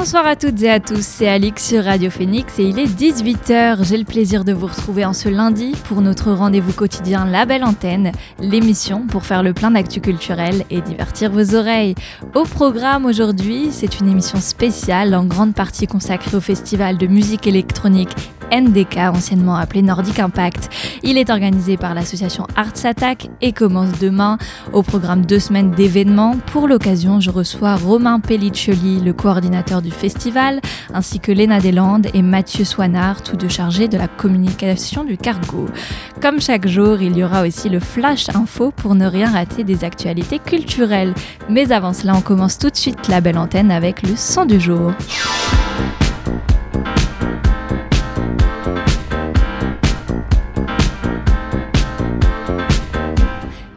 Bonsoir à toutes et à tous, c'est Alix sur Radio Phoenix et il est 18h. J'ai le plaisir de vous retrouver en ce lundi pour notre rendez-vous quotidien La Belle Antenne, l'émission pour faire le plein d'actu culturel et divertir vos oreilles. Au programme aujourd'hui, c'est une émission spéciale en grande partie consacrée au festival de musique électronique NDK, anciennement appelé Nordic Impact. Il est organisé par l'association Arts Attack et commence demain au programme deux semaines d'événements. Pour l'occasion, je reçois Romain Pelliccioli, le coordinateur du festival, ainsi que Léna Deslandes et Mathieu Soinard, tous deux chargés de la communication du cargo. Comme chaque jour, il y aura aussi le Flash Info pour ne rien rater des actualités culturelles. Mais avant cela, on commence tout de suite la belle antenne avec le son du jour.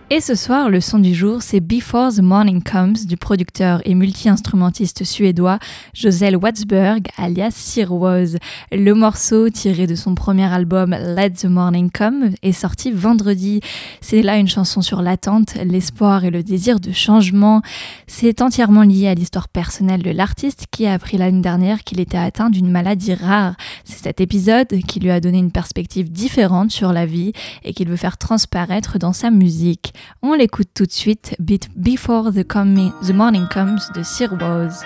Et ce soir, le son du jour, c'est Before the Morning Comes du producteur et multi-instrumentiste suédois Josel Watsberg, alias Sir Woz. Le morceau, tiré de son premier album Let the Morning Come, est sorti vendredi. C'est là une chanson sur l'attente, l'espoir et le désir de changement. C'est entièrement lié à l'histoire personnelle de l'artiste qui a appris l'année dernière qu'il était atteint d'une maladie rare. C'est cet épisode qui lui a donné une perspective différente sur la vie et qu'il veut faire transparaître dans sa musique. On l'écoute tout de suite, Before the, the Morning Comes de Sir Woz.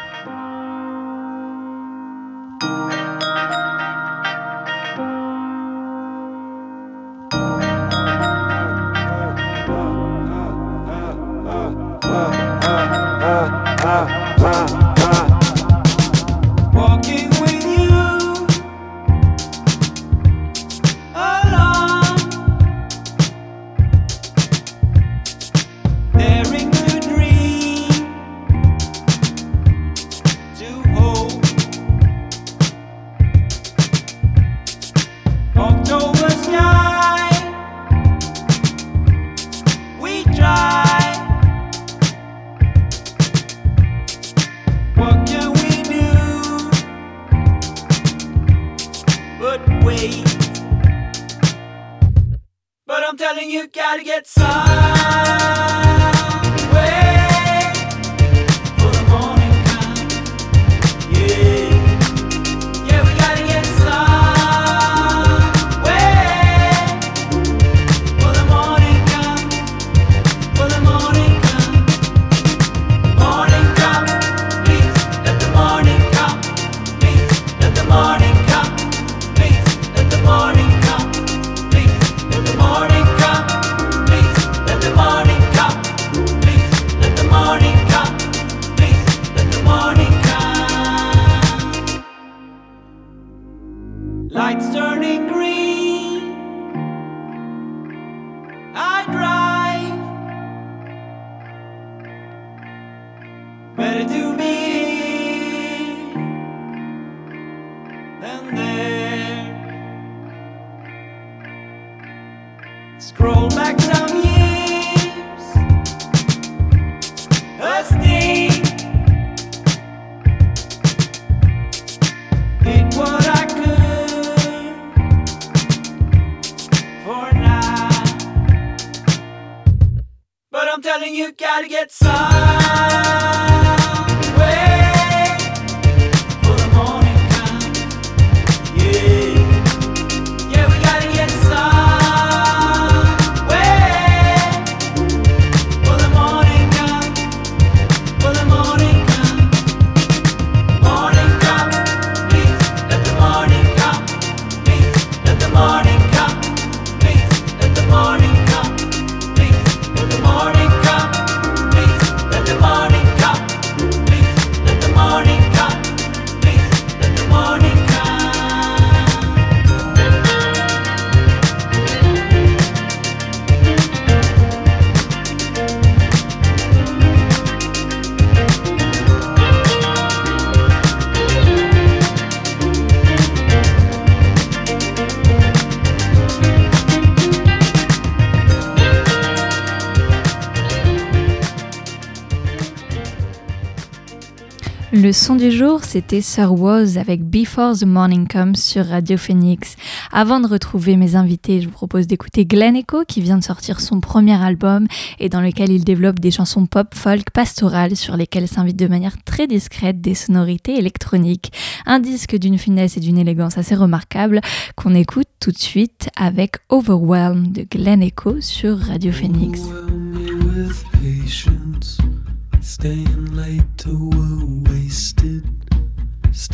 Du jour, c'était Sir Woz avec Before the Morning Comes sur Radio Phoenix. Avant de retrouver mes invités, je vous propose d'écouter Glen Echo qui vient de sortir son premier album et dans lequel il développe des chansons pop, folk, pastorales sur lesquelles s'invitent de manière très discrète des sonorités électroniques. Un disque d'une finesse et d'une élégance assez remarquable qu'on écoute tout de suite avec Overwhelm de Glen Echo sur Radio Phoenix.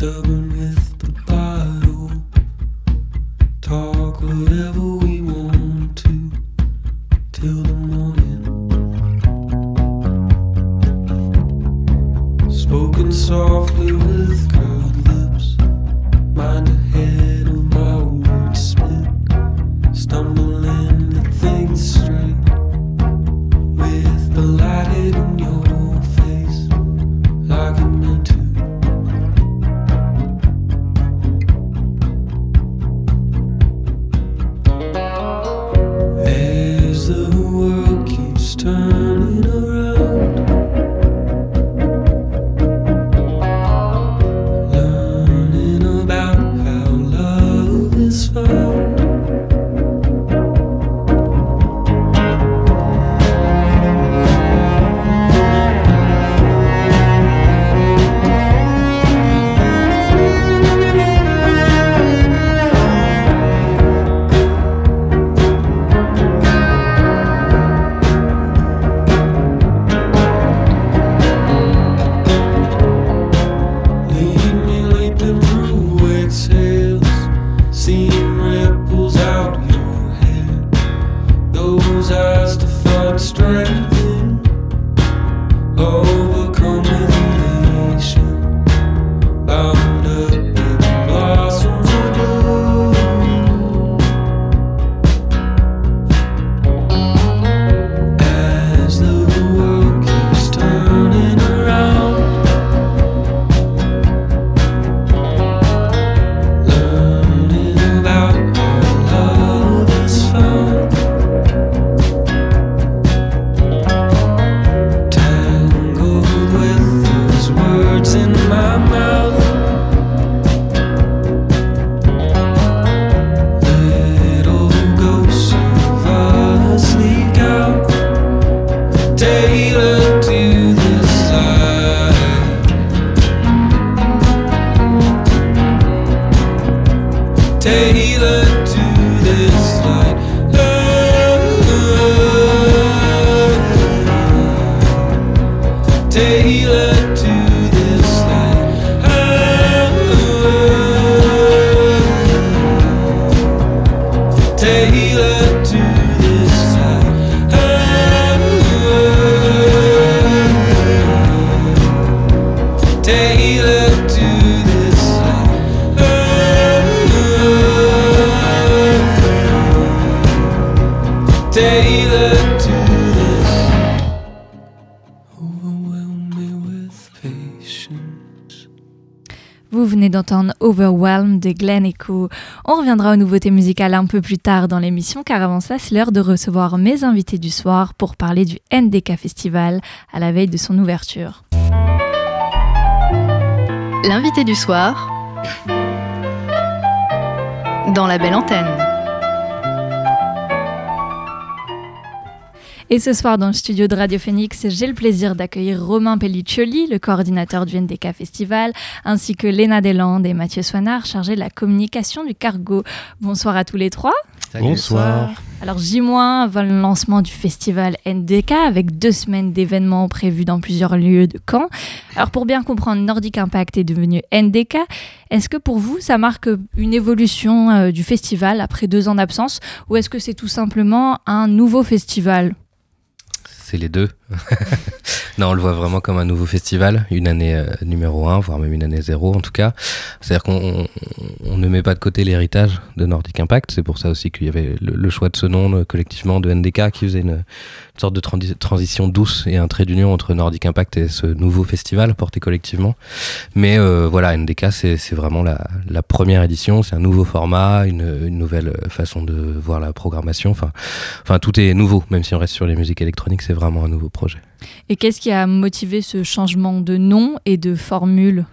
double De Glen Echo. On reviendra aux nouveautés musicales un peu plus tard dans l'émission, car avant ça, c'est l'heure de recevoir mes invités du soir pour parler du NDK Festival à la veille de son ouverture. L'invité du soir dans la belle antenne. Et ce soir, dans le studio de Radio Phoenix, j'ai le plaisir d'accueillir Romain Pelliccioli, le coordinateur du NDK Festival, ainsi que Léna Deslandes et Mathieu Soinard, chargés de la communication du cargo. Bonsoir à tous les trois. Bonsoir. Alors J- avant le lancement du festival NDK avec deux semaines d'événements prévus dans plusieurs lieux de Caen. Alors pour bien comprendre, Nordic Impact est devenu NDK. Est-ce que pour vous, ça marque une évolution euh, du festival après deux ans d'absence ou est-ce que c'est tout simplement un nouveau festival? Les deux. non, on le voit vraiment comme un nouveau festival, une année euh, numéro 1, voire même une année 0 en tout cas. C'est-à-dire qu'on ne met pas de côté l'héritage de Nordic Impact. C'est pour ça aussi qu'il y avait le, choix de ce nom collectivement de NDK qui faisait une, une sorte de transi- transition douce et un trait d'union entre Nordic Impact et ce nouveau festival porté collectivement. Mais euh, voilà, NDK, c'est c'est vraiment la, la première édition, c'est un nouveau format, une, une nouvelle façon de voir la programmation. Enfin, enfin, tout est nouveau, même si on reste sur les musiques électroniques, c'est vraiment un nouveau projet. Et qu'est-ce qui a motivé ce changement de nom et de formule?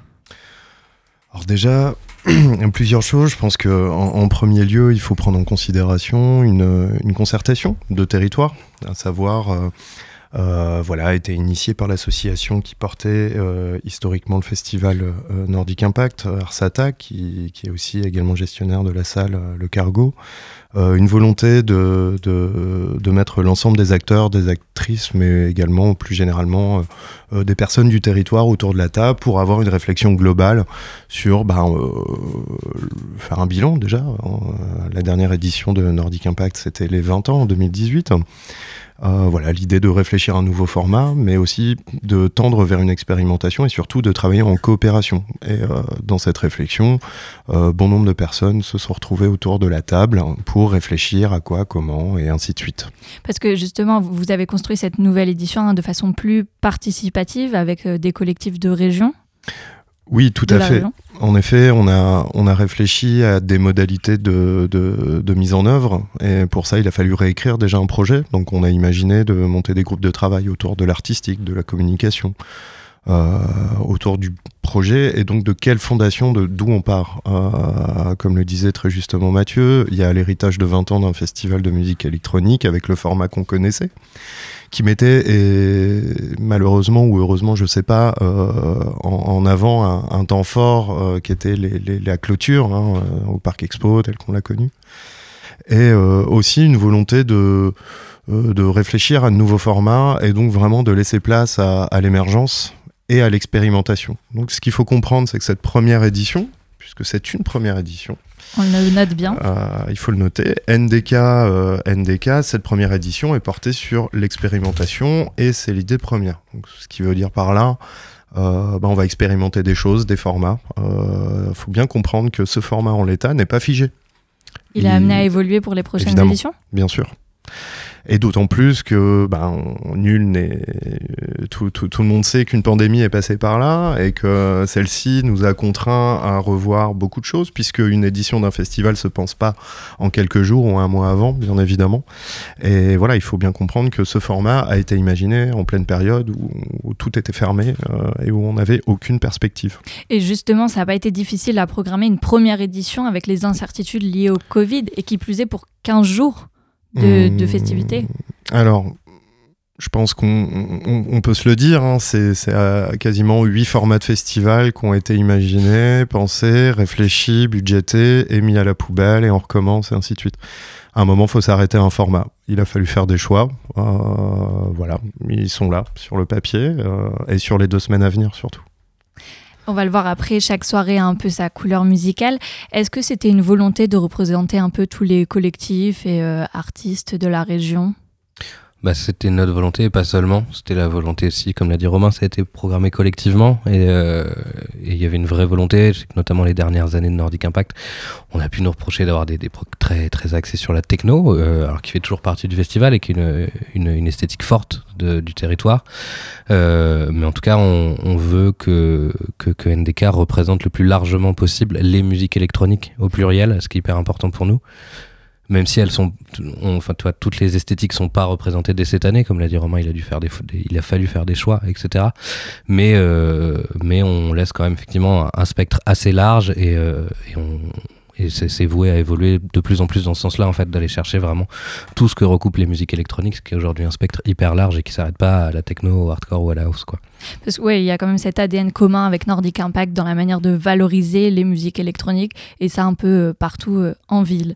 Alors déjà, plusieurs choses. Je pense que en, en premier lieu, il faut prendre en considération une, une concertation de territoire, à savoir, euh, euh, voilà, a été initiée par l'association qui portait euh, historiquement le festival euh, Nordic Impact, Arsata, qui, qui est aussi également gestionnaire de la salle euh, Le Cargo. Euh, une volonté de, de, de mettre l'ensemble des acteurs, des actrices, mais également plus généralement euh, euh, des personnes du territoire autour de la table pour avoir une réflexion globale sur ben, faire un bilan déjà. Euh, la dernière édition de Nordic Impact, c'était les 20 ans en 2018. Euh, voilà, l'idée de réfléchir à un nouveau format, mais aussi de tendre vers une expérimentation et surtout de travailler en coopération. Et euh, dans cette réflexion, euh, bon nombre de personnes se sont retrouvées autour de la table pour réfléchir à quoi, comment et ainsi de suite. Parce que justement, vous avez construit cette nouvelle édition hein, de façon plus participative avec des collectifs de région. Oui, tout à fait. région. En effet, on a, on a réfléchi à des modalités de, de, de mise en œuvre et pour ça, il a fallu réécrire déjà un projet. Donc, on a imaginé de monter des groupes de travail autour de l'artistique, de la communication, autour du projet et donc de quelle fondation, d'où on part. Euh, comme le disait très justement Mathieu, il y a l'héritage de 20 ans d'un festival de musique électronique avec le format qu'on connaissait qui mettait, et malheureusement ou heureusement, je sais pas, euh, en, avant un, temps fort euh, qui était la clôture hein, euh, au Parc Expo tel qu'on l'a connu, et euh, aussi une volonté de euh, de réfléchir à de nouveaux formats et donc vraiment de laisser place à, à l'émergence et à l'expérimentation. Donc ce qu'il faut comprendre, c'est que cette première édition, puisque c'est une première édition, On le note bien. euh, il faut le noter. NDK, euh, NDK, cette première édition est portée sur l'expérimentation et c'est l'idée première. Donc, ce qui veut dire par là, euh, bah, on va expérimenter des choses, des formats. Il faut bien comprendre que ce format en l'état n'est pas figé, Il est il- amené à évoluer pour les prochaines éditions? bien sûr. Et d'autant plus que ben, nul n'est. Tout, tout- tout le monde sait qu'une pandémie est passée par là et que celle-ci nous a contraints à revoir beaucoup de choses, puisque une édition d'un festival se pense pas en quelques jours ou un mois avant, bien évidemment. Et voilà, il faut bien comprendre que ce format a été imaginé en pleine période où, où tout était fermé euh, et où on n'avait aucune perspective. Et justement, ça n'a pas été difficile à programmer une première édition avec les incertitudes liées au Covid et qui plus est pour 15 jours de, de Hum, festivités. Alors, je pense qu'on on- on peut se le dire, hein, c'est quasiment huit formats de festival qui ont été imaginés, pensés, réfléchis, budgétés et mis à la poubelle et on recommence et ainsi de suite. À un moment, il faut s'arrêter à un format. Il a fallu faire des choix. Euh, voilà, ils sont là sur le papier euh, et sur les deux semaines à venir surtout. On va le voir après, chaque soirée a un peu sa couleur musicale. Est-ce que c'était une volonté de représenter un peu tous les collectifs et euh, artistes de la région? Bah, c'était notre volonté, pas seulement. C'était la volonté aussi, comme l'a dit Romain, ça a été programmé collectivement. Et euh, il y avait une vraie volonté, notamment les dernières années de Nordic Impact, on a pu nous reprocher d'avoir des, des très, très axés sur la techno, euh, alors qui fait toujours partie du festival et qui une, une esthétique forte du territoire. Euh, mais en tout cas, on, veut que, que, que NDK représente le plus largement possible les musiques électroniques au pluriel, ce qui est hyper important pour nous même si elles sont on- enfin toi toutes les esthétiques sont pas représentées dès cette année comme l'a dit Romain il a dû faire des, il a fallu faire des choix etc mais euh, mais on laisse quand même effectivement un, spectre assez large et, euh, et on et c'est voué à évoluer de plus en plus dans ce sens-là, en fait, d'aller chercher vraiment tout ce que recoupent les musiques électroniques, ce qui est aujourd'hui un spectre hyper large et qui s'arrête pas à la techno, au hardcore ou à la house, quoi. Parce que ouais, il y a quand même cet ADN commun avec Nordic Impact dans la manière de valoriser les musiques électroniques et ça un peu euh, partout euh, en ville.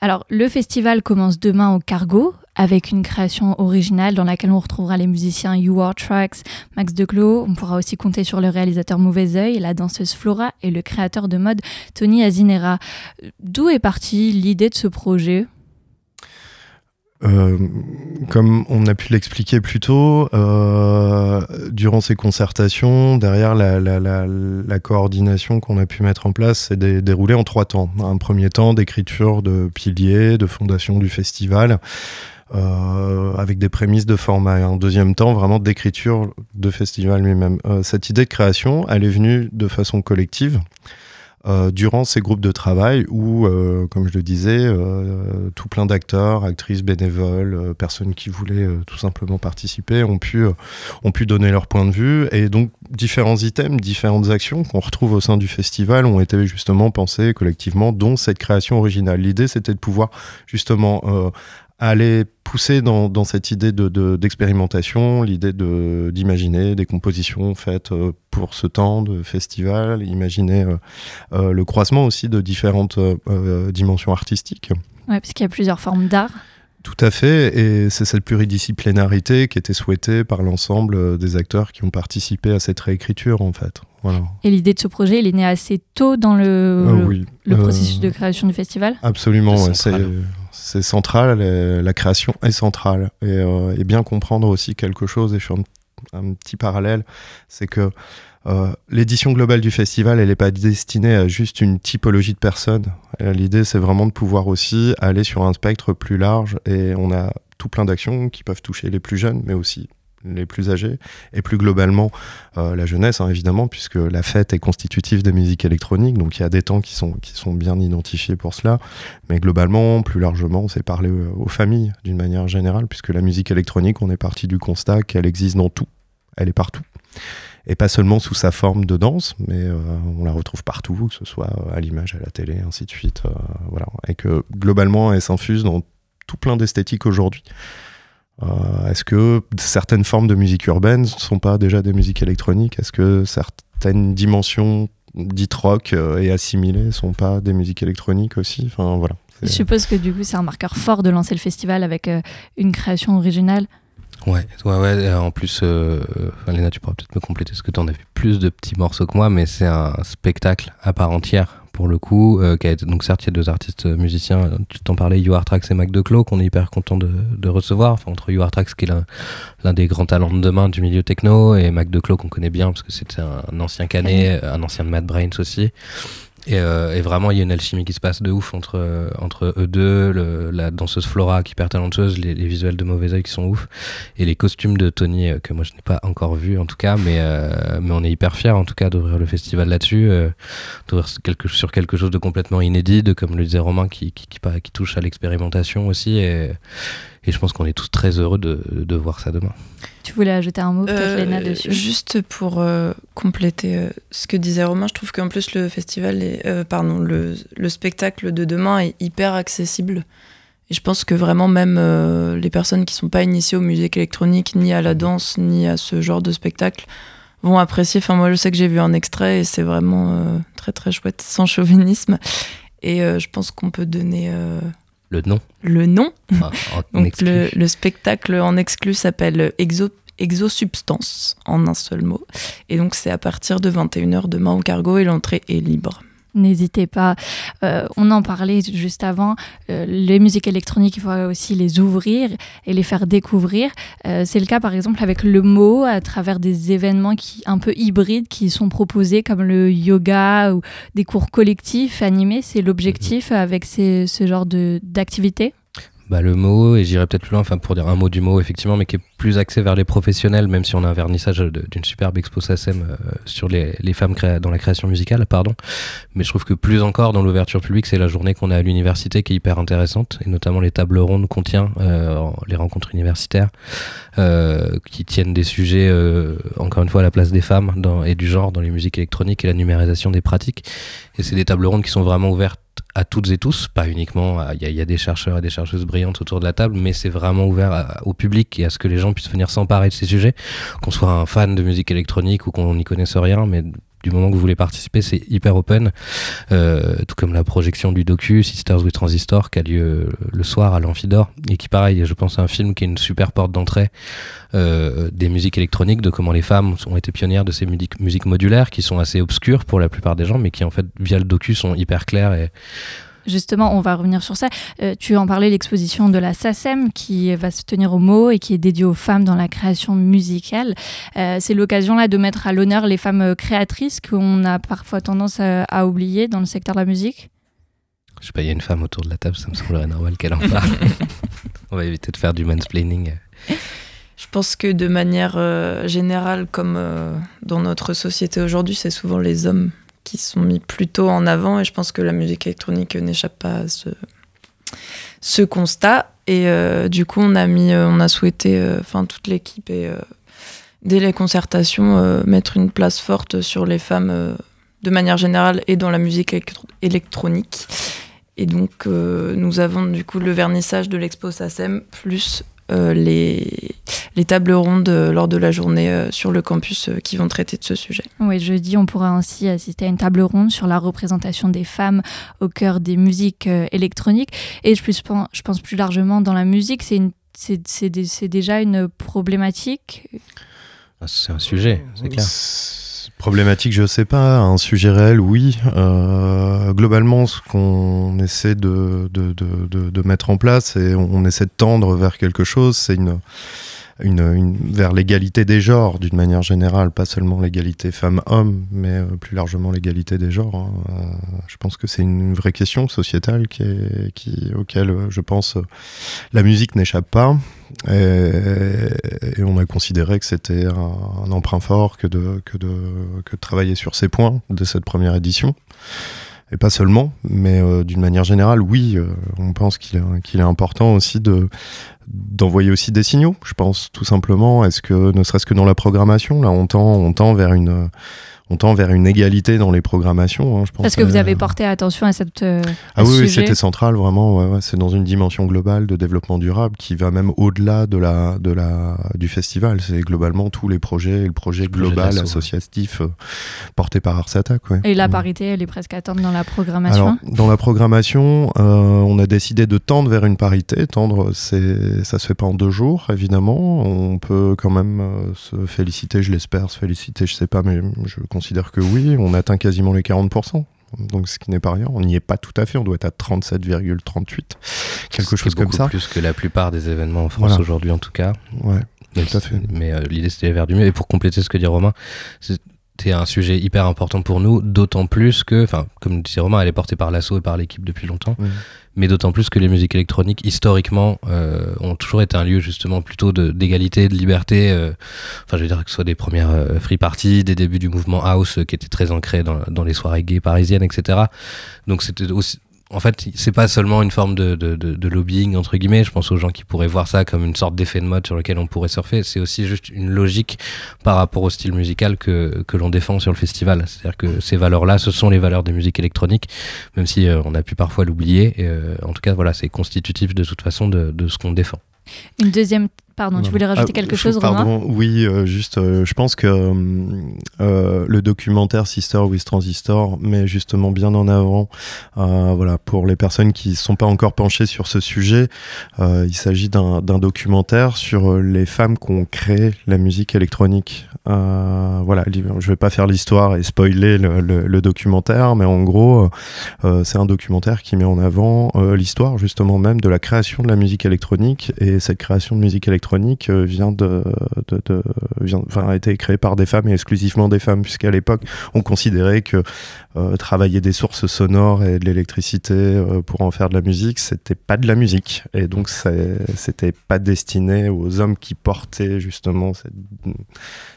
Alors le festival commence demain au Cargo avec une création originale dans laquelle on retrouvera les musiciens You Are Tracks, Max Declos. On pourra aussi compter sur le réalisateur Mauvais Oeil, la danseuse Flora et le créateur de mode Tony Azinera. D'où est partie l'idée de ce projet? Euh, comme on a pu l'expliquer plus tôt, euh, durant ces concertations, derrière la, coordination qu'on a pu mettre en place, c'est dé- déroulé en trois temps. Un premier temps d'écriture de piliers, de fondation du festival, euh, avec des prémices de format. Et en deuxième temps, vraiment d'écriture de festival lui-même. Euh, cette idée de création, elle est venue de façon collective. Euh, durant ces groupes de travail où, comme je le disais, tout plein d'acteurs, actrices, bénévoles, personnes qui voulaient tout simplement participer ont pu, ont pu donner leur point de vue. Et donc, différents items, différentes actions qu'on retrouve au sein du festival ont été justement pensées collectivement, dont cette création originale. L'idée, c'était de pouvoir justement aller pousser dans, dans cette idée de- de- d'expérimentation, l'idée de- d'imaginer des compositions faites euh, pour ce temps de festival, imaginer euh, euh, le croisement aussi de différentes dimensions artistiques. Ouais, parce qu'il y a plusieurs formes d'art. Tout à fait, et c'est cette pluridisciplinarité qui était souhaitée par l'ensemble des acteurs qui ont participé à cette réécriture en fait. Voilà. Et l'idée de ce projet, il est né assez tôt dans le, Euh, le- oui. le Euh, processus de création du festival? Absolument, C'est ouais, c'est central. la création est centrale. Et, euh, et bien comprendre aussi quelque chose, et je fais un, un petit parallèle, c'est que euh, l'édition globale du festival, elle n'est pas destinée à juste une typologie de personnes. Euh, L'idée, c'est vraiment de pouvoir aussi aller sur un spectre plus large, et on a tout plein d'actions qui peuvent toucher les plus jeunes, mais aussi les plus âgés, et plus globalement euh, la jeunesse, hein, évidemment, puisque la fête est constitutive des musiques électroniques, donc il y a des temps qui sont, qui sont bien identifiés pour cela. Mais globalement, plus largement, c'est parler euh, aux familles d'une manière générale, puisque la musique électronique, on est parti du constat qu'elle existe dans tout, elle est partout. Et pas seulement sous sa forme de danse, mais euh, on la retrouve partout, que ce soit à l'image, à la télé, ainsi de suite. voilà. Et que globalement, elle s'infuse dans tout plein d'esthétiques aujourd'hui. Euh, Est-ce que certaines formes de musique urbaine ne sont pas déjà des musiques électroniques? Est-ce que certaines dimensions dites rock euh, et assimilées ne sont pas des musiques électroniques aussi? Enfin voilà. Je suppose que du coup, c'est un marqueur fort de lancer le festival avec euh, une création originale. Ouais, ouais, En plus, euh, Léna, tu pourras peut-être me compléter parce que tu en as vu plus de petits morceaux que moi, mais c'est un spectacle à part entière pour le coup. euh, qui a été, donc certes, il y a deux artistes euh, musiciens. euh, Tu t'en parlais, You Trax et Mac Declos, qu'on est hyper content de, de recevoir. Enfin, entre You Trax, qui est l'un l'un des grands talents de demain du milieu techno, et Mac Declos qu'on connaît bien parce que c'était un, un ancien canet, un ancien de Mad Brains aussi. Et, euh, et vraiment, il y a une alchimie qui se passe de ouf entre, euh, entre eux deux, le- la danseuse Flora qui hyper talentueuse, les, les visuels de Mauvais Oeil qui sont ouf, et les costumes de Tony euh, que moi je n'ai pas encore vu en tout cas, mais, euh, mais on est hyper fiers en tout cas d'ouvrir le festival là-dessus, euh, d'ouvrir quelque, sur quelque chose de complètement inédit, de comme le disait Romain, qui, qui, qui, qui touche à l'expérimentation aussi, et, et je pense qu'on est tous très heureux de, de voir ça demain. Tu voulais ajouter un mot, peut-être, Euh, Léna, dessus Juste pour euh, compléter euh, ce que disait Romain, je trouve qu'en plus le festival, est, pardon, le, le spectacle de demain est hyper accessible. Et je pense que vraiment même euh, les personnes qui sont pas initiées aux musiques électroniques, ni à la danse, ni à ce genre de spectacle, vont apprécier. Enfin moi je sais que j'ai vu un extrait et c'est vraiment euh, très très chouette, sans chauvinisme. Et euh, je pense qu'on peut donner Le nom le nom. en Donc le spectacle en exclu s'appelle Exo, Exosubstance, en un seul mot. Et donc c'est à partir de 21h demain au cargo et l'entrée est libre. N'hésitez pas. Euh, on en parlait juste avant. euh, les musiques électroniques, il faut aussi les ouvrir et les faire découvrir. Euh, c'est le cas, par exemple, avec le mot, à travers des événements qui, un peu hybrides qui sont proposés, comme le yoga ou des cours collectifs animés. C'est l'objectif avec ce genre de- d'activité? bah, le mot, et j'irai peut-être plus loin, enfin pour dire un mot du mot, effectivement, mais qui est plus axé vers les professionnels, même si on a un vernissage d'une superbe expo SACEM euh, sur les, les femmes dans la création musicale, pardon. Mais je trouve que plus encore dans l'ouverture publique, c'est la journée qu'on a à l'université qui est hyper intéressante, et notamment les tables rondes qu'on tient, euh, les rencontres universitaires, euh, qui tiennent des sujets, encore une fois, à la place des femmes et du genre dans les musiques électroniques et la numérisation des pratiques. Et c'est des tables rondes qui sont vraiment ouvertes à toutes et tous, pas uniquement, il y, a- des chercheurs et des chercheuses brillantes autour de la table, mais c'est vraiment ouvert au public et à ce que les gens puissent venir s'emparer de ces sujets, qu'on soit un fan de musique électronique ou qu'on n'y connaisse rien, mais du moment que vous voulez participer, c'est hyper open, Euh, tout comme la projection du docu Sisters with Transistor qui a lieu le soir à l'Amphidor et qui pareil, je pense, est un film qui est une super porte d'entrée euh, des musiques électroniques, de comment les femmes ont été pionnières de ces musiques, musiques modulaires qui sont assez obscures pour la plupart des gens, mais qui en fait via le docu sont hyper claires et Justement, on va revenir sur ça. Euh, tu en parlais, l'exposition de la SACEM qui va se tenir au mot et qui est dédiée aux femmes dans la création musicale. Euh, c'est l'occasion là de mettre à l'honneur les femmes euh, créatrices qu'on a parfois tendance à, à oublier dans le secteur de la musique. Je sais pas, il y a une femme autour de la table, ça me semblerait normal qu'elle en parle. On va éviter de faire du mansplaining. Je pense que de manière euh, générale, comme euh, dans notre société aujourd'hui, c'est souvent les hommes sont mis plutôt en avant et je pense que la musique électronique n'échappe pas à ce, constat. Et euh, du coup, on a mis, euh, on a souhaité, euh, enfin toute l'équipe et dès les concertations, mettre une place forte sur les femmes de manière générale et dans la musique électro- électronique. Et donc, nous avons du coup le vernissage de l'expo SACEM plus les, les tables rondes euh, lors de la journée euh, sur le campus euh, qui vont traiter de ce sujet. Oui, jeudi, on pourra ainsi assister à une table ronde sur la représentation des femmes au cœur des musiques euh, électroniques. Et je, plus, pen- je pense plus largement dans la musique, c'est une- c'est- c'est dé- c'est déjà une problématique? Ah, C'est un sujet, c'est clair. Problématique, je sais pas. Un sujet réel, oui. Euh, globalement, ce qu'on essaie de, de, de, mettre en place, et on essaie de tendre vers quelque chose, c'est une, une, une- vers l'égalité des genres, d'une manière générale, pas seulement l'égalité femmes-hommes, mais euh, plus largement l'égalité des genres. hein. Euh, je pense que c'est une vraie question sociétale qui est, qui, auquel, euh, je pense, la musique n'échappe pas. Et, on a considéré que c'était un, un emprunt fort que de, que, de, que de travailler sur ces points de cette première édition. Et pas seulement, mais euh, d'une manière générale, oui, euh, on pense qu'il est, important aussi de d'envoyer aussi des signaux, je pense, tout simplement. Est-ce que, ne serait-ce que dans la programmation, là, on tend, on tend vers une, on tend vers une égalité dans les programmations. hein, je pense Parce que vous à- avez porté attention à cette. euh, ah à oui, ce oui, sujet. c'était central, vraiment. ouais, ouais. C'est dans une dimension globale de développement durable qui va même au-delà de la, de la, du festival. C'est globalement tous les projets, le projet global associatif euh, porté par Ars Attack. Ouais. Et la Mm. parité, elle est presque attente dans la programmation. Alors, dans la programmation, euh, on a décidé de tendre vers une parité. Tendre, c'est, ça se fait pas en deux jours, évidemment. On peut quand même euh, se féliciter, je l'espère, se féliciter, je sais pas, mais je considère que oui. On atteint quasiment les 40%. Donc, ce qui n'est pas rien. On n'y est pas tout à fait. On doit être à 37,38. Quelque chose comme ça. plus que la plupart des événements en France Voilà. aujourd'hui, en tout cas. Ouais. Tout à fait. Mais euh, l'idée, c'était vers du mieux. Et pour compléter ce que dit Romain, c'était un sujet hyper important pour nous, d'autant plus que, enfin, comme disait Romain, elle est portée par l'assaut et par l'équipe depuis longtemps, mais d'autant plus que les musiques électroniques, historiquement, euh, ont toujours été un lieu justement plutôt d'égalité, de, liberté. euh, Enfin, je veux dire que ce soit des premières euh, free parties, des débuts du mouvement house qui était très ancré dans, dans les soirées gays parisiennes, etc. Donc c'était aussi en fait, c'est pas seulement une forme de, de, de, de lobbying, entre guillemets. Je pense aux gens qui pourraient voir ça comme une sorte d'effet de mode sur lequel on pourrait surfer. C'est aussi juste une logique par rapport au style musical que, que l'on défend sur le festival. C'est-à-dire que ces valeurs-là, ce sont les valeurs des musiques électroniques, même si euh, on a pu parfois l'oublier. Euh, en tout cas, voilà, c'est constitutif de toute façon de, de ce qu'on défend. Une deuxième. Pardon, tu voulais rajouter Ah, quelque je- chose, Romain oui, euh, juste, euh, je pense que euh, le documentaire Sister with Transistor met justement bien en avant, voilà, pour les personnes qui ne sont pas encore penchées sur ce sujet, il s'agit d'un documentaire sur les femmes qui ont créé la musique électronique. Voilà, je vais pas faire l'histoire et spoiler le, le- le documentaire, mais en gros, c'est un documentaire qui met en avant l'histoire justement même de la création de la musique électronique et cette création de musique électronique euh, vient de, a été créée par des femmes et exclusivement des femmes puisqu'à l'époque on considérait que euh, travailler des sources sonores et de l'électricité euh, pour en faire de la musique c'était pas de la musique. Et donc c'était pas destiné aux hommes qui portaient justement cette,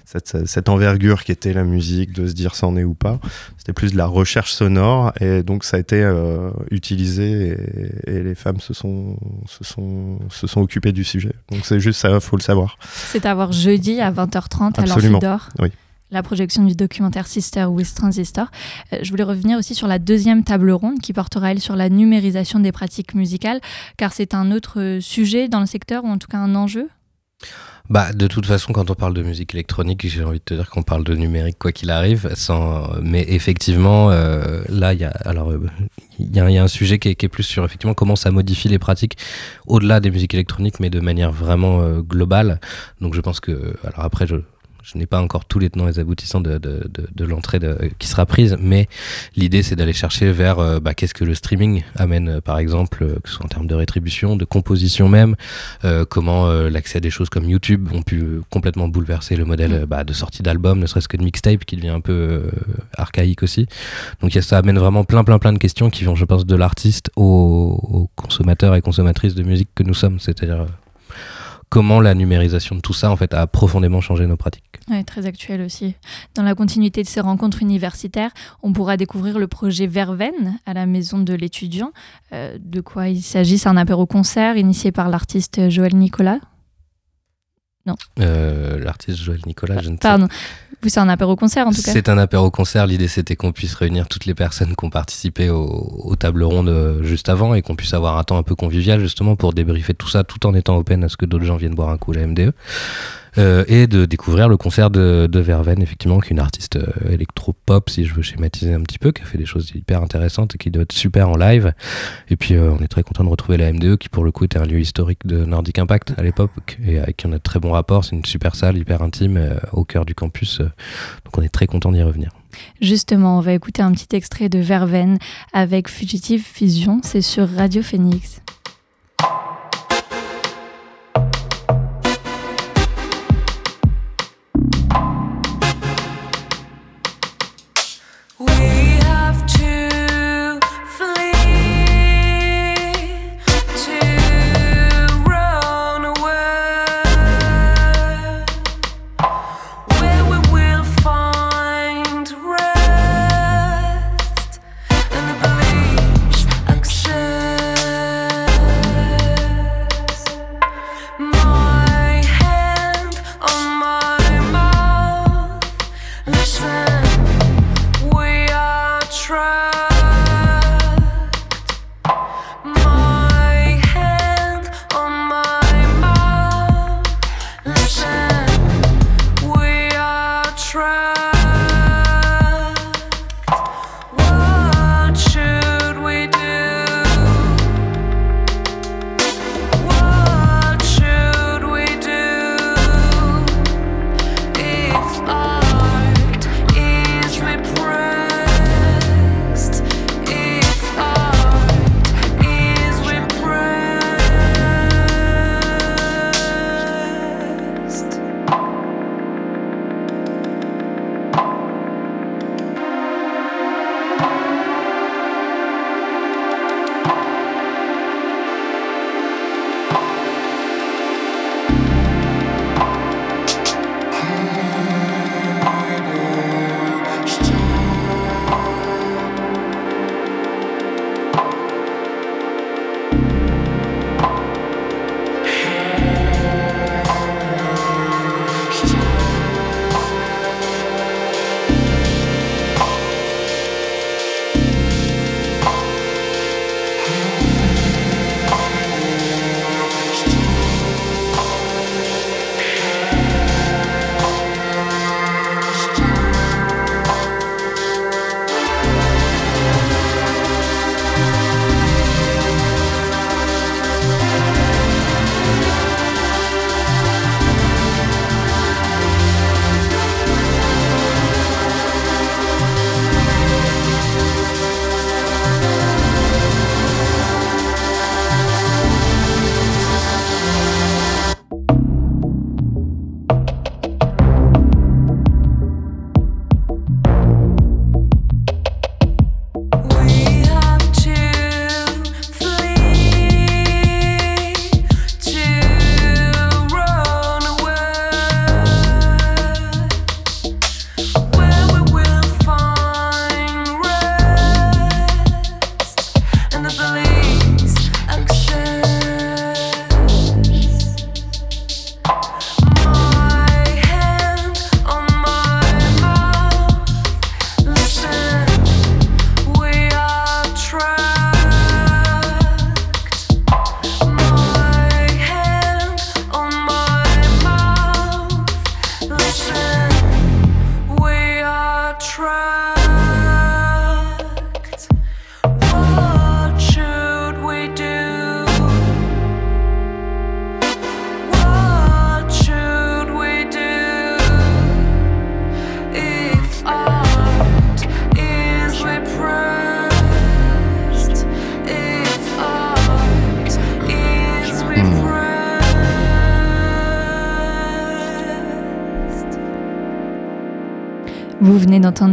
cette, cette envergure qui était la musique de se dire c'en est ou pas c'était plus de la recherche sonore et donc ça a été euh, utilisé et, et les femmes se sont, se, sont, se sont occupées du sujet. Donc c'est juste ça, faut le savoir. C'est à voir jeudi à 20h30 à Absolument, l'Amphidor. oui. La projection du documentaire Sister with Transistor. Euh, je voulais revenir aussi sur la deuxième table ronde qui portera, elle, sur la numérisation des pratiques musicales, car c'est un autre sujet dans le secteur, ou en tout cas un enjeu? Bah, de toute façon, quand on parle de musique électronique, j'ai envie de te dire qu'on parle de numérique quoi qu'il arrive. Sans... Mais effectivement, euh, là, il y a alors euh, il y, a- un sujet qui est, qui est plus sur effectivement comment ça modifie les pratiques au-delà des musiques électroniques, mais de manière vraiment euh, globale. Donc, je pense que alors après, je je n'ai pas encore tous les tenants et les aboutissants de, de, de, de l'entrée qui sera prise, mais l'idée c'est d'aller chercher vers euh, bah, qu'est-ce que le streaming amène, euh, par exemple, euh, que ce soit en termes de rétribution, de composition même, euh, comment euh, l'accès à des choses comme YouTube ont pu euh, complètement bouleverser le modèle euh, bah, de sortie d'album, ne serait-ce que de mixtape qui devient un peu euh, archaïque aussi. Donc il y a- ça amène vraiment plein plein plein de questions qui vont, je pense, de l'artiste aux, aux consommateurs et consommatrices de musique que nous sommes, c'est-à-dire euh, comment la numérisation de tout ça en fait a profondément changé nos pratiques. Ouais, très actuel aussi. Dans la continuité de ces rencontres universitaires, on pourra découvrir le projet Verveine à la maison de l'étudiant. Euh, de quoi il s'agit C'est un apéro-concert initié par l'artiste Joël Nicolas. Euh, L'artiste Joël Nicolas, je ne sais Pardon. C'est un apéro-concert en tout cas. C'est un apéro-concert. L'idée, c'était qu'on puisse réunir toutes les personnes qui ont participé au, aux tables rondes euh, juste avant et qu'on puisse avoir un temps un peu convivial, justement, pour débriefer tout ça tout en étant open à ce que d'autres gens viennent boire un coup à la MDE. Euh, et de découvrir le concert de, de effectivement, qui est une artiste euh, électro-pop, si je veux schématiser un petit peu, qui a fait des choses hyper intéressantes et qui doit être super en live. Et puis, euh, on est très content de retrouver la MDE, qui pour le coup était un lieu historique de Nordic Impact à l'époque, et avec qui on a très bons rapports. C'est une super salle, hyper intime, au cœur du campus. donc on est très content d'y revenir. Justement, on va écouter un petit extrait de Verveine avec Fugitive Fusion. C'est sur Radio Phoenix. We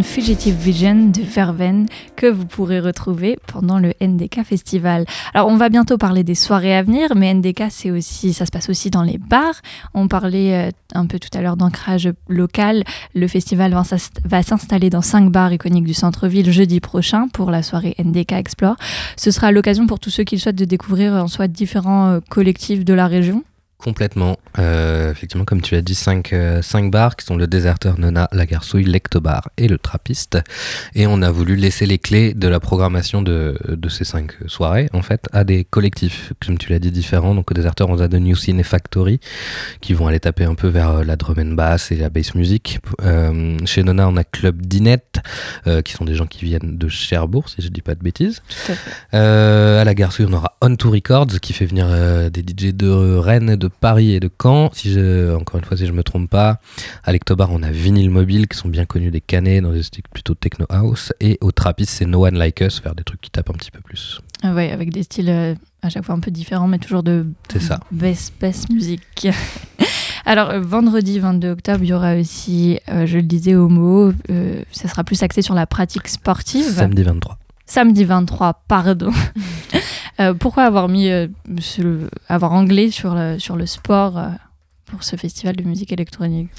Fugitive Vision de Verven que vous pourrez retrouver pendant le NDK Festival. Alors on va bientôt parler des soirées à venir, mais NDK c'est aussi, ça se passe aussi dans les bars. On parlait euh, un peu tout à l'heure d'ancrage local. Le festival va s'installer dans cinq bars iconiques du centre-ville jeudi prochain pour la soirée NDK Explore. Ce sera l'occasion pour tous ceux qui le souhaitent de découvrir en soi différents euh, collectifs de la région. Complètement. Euh, effectivement, comme tu as dit, cinq, euh, cinq bars qui sont le Déserteur, Nona, la Garçouille, l'Ectobar et le Trappiste. Et on a voulu laisser les clés de la programmation de, de ces cinq soirées, en fait, à des collectifs, comme tu l'as dit, différents. Donc au Déserteur, on a The New Cine Factory, qui vont aller taper un peu vers euh, la drum and bass et la bass music. Chez Nona, on a Club Dinette, euh, qui sont des gens qui viennent de Cherbourg, si je dis pas de bêtises. Tout à fait. Euh, à la Garçouille, on aura On To Records qui fait venir euh, des DJ de Rennes, de Paris et de Caen. Si je, encore une fois, si je me trompe pas. À l'Ectobar, on a Vinyl Mobile qui sont bien connus des Canets dans des styles plutôt techno house. Et au Trappist, c'est No One Like Us, faire des trucs qui tapent un petit peu plus. Ah ouais, avec des styles à chaque fois un peu différents, mais toujours de C'est ça. bass, bass musique. Alors, euh, vendredi 22 octobre, il y aura aussi, euh, je le disais au mot, euh, ça sera plus axé sur la pratique sportive. Samedi 23. Samedi 23, pardon. Euh, pourquoi avoir mis, euh, avoir anglais sur le, sur le sport euh, pour ce festival de musique électronique?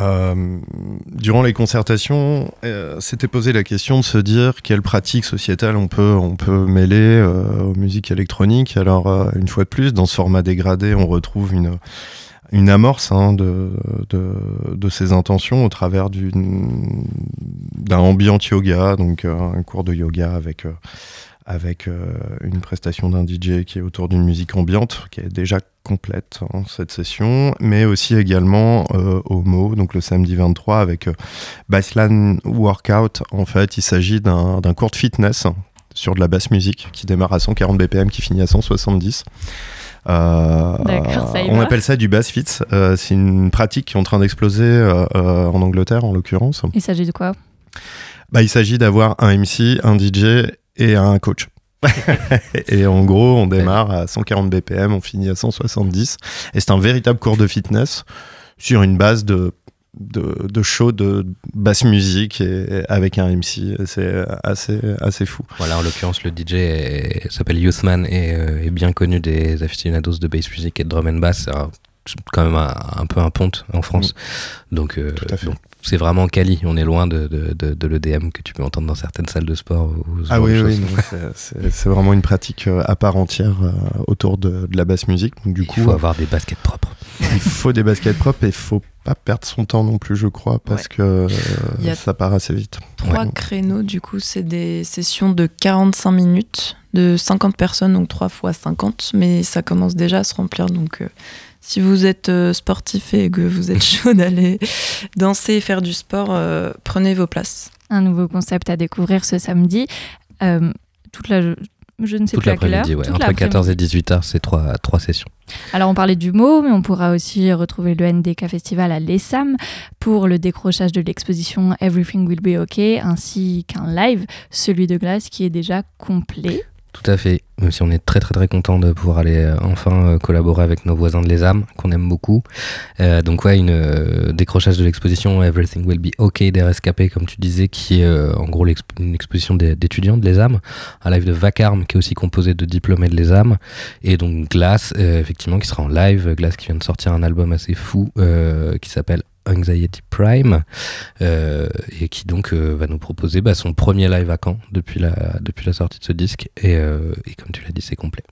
Euh, durant les concertations, euh, s'était posé la question de se dire quelle pratique sociétale on peut, on peut mêler euh, aux musiques électroniques. Alors, euh, une fois de plus, dans ce format dégradé, on retrouve une, une amorce hein, de, de, de ces intentions au travers d'un ambient yoga, donc euh, un cours de yoga avec, euh, avec euh, une prestation d'un DJ qui est autour d'une musique ambiante, qui est déjà complète hein, cette session, mais aussi également au donc le samedi 23 avec Bassline Workout. En fait, il s'agit d'un cours de fitness sur de la basse musique qui démarre à 140 BPM, qui finit à 170. Euh, on appelle ça du bass fit. Euh, c'est une pratique qui est en train d'exploser euh, en Angleterre, en l'occurrence. Il s'agit de quoi? Bah, il s'agit d'avoir un MC, un DJ et un coach. et en gros, on démarre à 140 BPM, on finit à 170. Et c'est un véritable cours de fitness sur une base de, de, de show de basse musique et, avec un MC. C'est assez, assez fou. Voilà, en l'occurrence, le DJ s'appelle Youthman et euh, est bien connu des aficionados de bass music et de drum and bass. C'est quand même un, un peu un ponte en France. Donc, euh, Tout à fait. donc, c'est vraiment quali. On est loin de, de, de, de l'EDM que tu peux entendre dans certaines salles de sport. Ah oui, oui, c'est- vraiment une pratique euh, à part entière euh, autour de, de la basse musique. Donc, du Il coup, faut avoir des baskets propres. Il faut des baskets propres et il faut pas perdre son temps non plus, je crois, parce Ouais. que euh, Il y a ça part assez vite. Trois Ouais. créneaux, du coup, c'est des sessions de 45 minutes, de 50 personnes, donc 3 fois 50, mais ça commence déjà à se remplir. Donc, euh, si vous êtes euh, sportif et que vous êtes chaud d'aller danser et faire du sport, euh, prenez vos places. Un nouveau concept à découvrir ce samedi. Euh, toute la, je ne sais Toute plus à quelle heure. ouais. Entre l'après-midi. 14 et 18 heures, c'est trois, trois sessions. Alors on parlait du mot, mais on pourra aussi retrouver le NDK Festival à l'ESAM pour le décrochage de l'exposition Everything Will Be OK, ainsi qu'un live, celui de glace, qui est déjà complet. Tout à fait. Même si on est très très très content de pouvoir aller euh, enfin euh, collaborer avec nos voisins de l'ESAM, qu'on aime beaucoup. Euh, donc ouais, une décrochage de l'exposition Everything Will Be OK d'RSKP, comme tu disais, qui est en gros une exposition des- d'étudiants de l'ESAM, un live de Vacarme qui est aussi composé de diplômés de l'ESAM, et donc Glass, effectivement, qui sera en live. Glass qui vient de sortir un album assez fou qui s'appelle Anxiety Prime euh, et qui donc euh, va nous proposer bah, son premier live à Caen depuis la, depuis la sortie de ce disque et, euh, et comme tu l'as dit c'est complet.